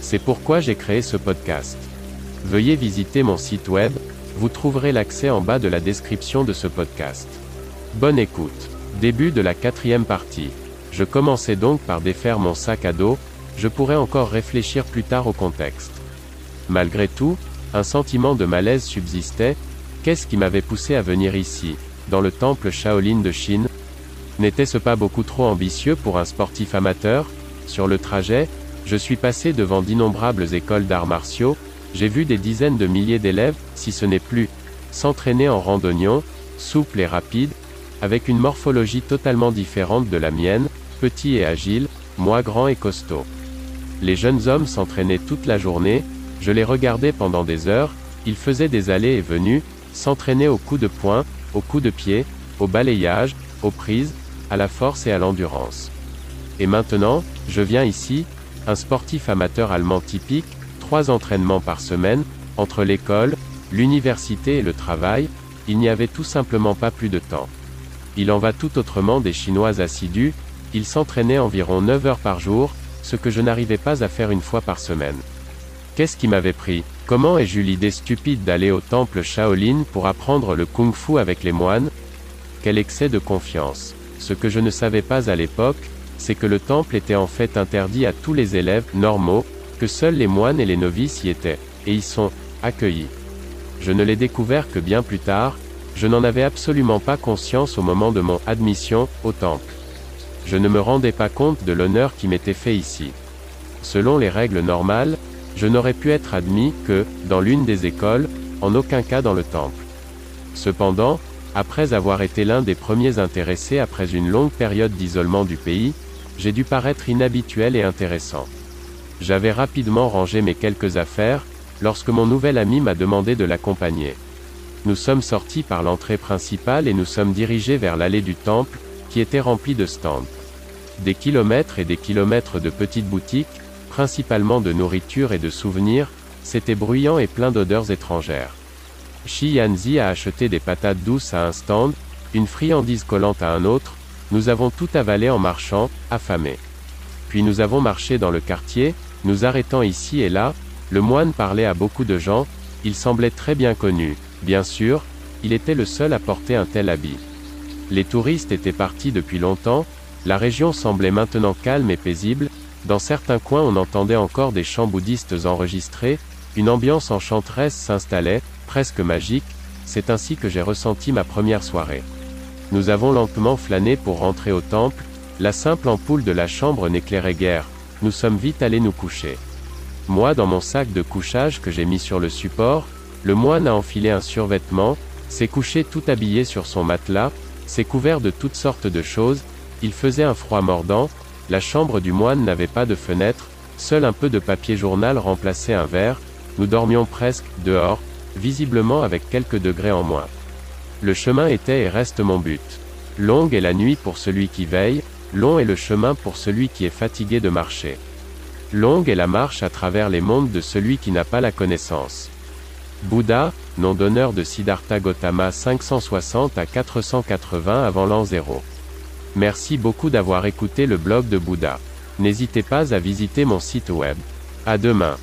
C'est pourquoi j'ai créé ce podcast. Veuillez visiter mon site web, vous trouverez l'accès en bas de la description de ce podcast. Bonne écoute. Début de la quatrième partie. Je commençais donc par défaire mon sac à dos, je pourrais encore réfléchir plus tard au contexte. Malgré tout, un sentiment de malaise subsistait, qu'est-ce qui m'avait poussé à venir ici, dans le temple Shaolin de Chine, N'était-ce pas beaucoup trop ambitieux pour un sportif amateur? Sur le trajet, je suis passé devant d'innombrables écoles d'arts martiaux, j'ai vu des dizaines de milliers d'élèves, si ce n'est plus, s'entraîner en randonnion, souple et rapide, avec une morphologie totalement différente de la mienne, petit et agile, moi grand et costaud. Les jeunes hommes s'entraînaient toute la journée, je les regardais pendant des heures, ils faisaient des allées et venues, s'entraînaient au coup de poing, au coup de pied, au balayage, aux prises, à la force et à l'endurance. Et maintenant, je viens ici, un sportif amateur allemand typique, trois entraînements par semaine, entre l'école, l'université et le travail, il n'y avait tout simplement pas plus de temps. Il en va tout autrement des Chinois assidus, ils s'entraînaient environ 9 heures par jour, ce que je n'arrivais pas à faire une fois par semaine. Qu'est-ce qui m'avait pris? Comment ai-je eu l'idée stupide d'aller au temple Shaolin pour apprendre le kung-fu avec les moines? Quel excès de confiance. Ce que je ne savais pas à l'époque, c'est que le temple était en fait interdit à tous les élèves normaux, que seuls les moines et les novices y étaient, et y sont accueillis. Je ne l'ai découvert que bien plus tard, je n'en avais absolument pas conscience au moment de mon admission au temple. Je ne me rendais pas compte de l'honneur qui m'était fait ici. Selon les règles normales, je n'aurais pu être admis que, dans l'une des écoles, en aucun cas dans le temple. Cependant, après avoir été l'un des premiers intéressés après une longue période d'isolement du pays, j'ai dû paraître inhabituel et intéressant. J'avais rapidement rangé mes quelques affaires, lorsque mon nouvel ami m'a demandé de l'accompagner. Nous sommes sortis par l'entrée principale et nous sommes dirigés vers l'allée du temple, qui était remplie de stands. Des kilomètres et des kilomètres de petites boutiques, principalement de nourriture et de souvenirs, c'était bruyant et plein d'odeurs étrangères. Shi Yanzi a acheté des patates douces à un stand, une friandise collante à un autre, nous avons tout avalé en marchant, affamés. Puis nous avons marché dans le quartier, nous arrêtant ici et là, le moine parlait à beaucoup de gens, il semblait très bien connu, bien sûr, il était le seul à porter un tel habit. Les touristes étaient partis depuis longtemps, la région semblait maintenant calme et paisible, dans certains coins on entendait encore des chants bouddhistes enregistrés, une ambiance enchanteresse s'installait, presque magique, c'est ainsi que j'ai ressenti ma première soirée. Nous avons lentement flâné pour rentrer au temple, la simple ampoule de la chambre n'éclairait guère, nous sommes vite allés nous coucher. Moi dans mon sac de couchage que j'ai mis sur le support, le moine a enfilé un survêtement, s'est couché tout habillé sur son matelas, s'est couvert de toutes sortes de choses, il faisait un froid mordant, la chambre du moine n'avait pas de fenêtre, seul un peu de papier journal remplaçait un verre, nous dormions presque, dehors, visiblement avec quelques degrés en moins. Le chemin était et reste mon but. Longue est la nuit pour celui qui veille, long est le chemin pour celui qui est fatigué de marcher. Longue est la marche à travers les mondes de celui qui n'a pas la connaissance. Bouddha, nom d'honneur de Siddhartha Gautama 560 à 480 avant l'an 0. Merci beaucoup d'avoir écouté le blog de Bouddha. N'hésitez pas à visiter mon site web. À demain.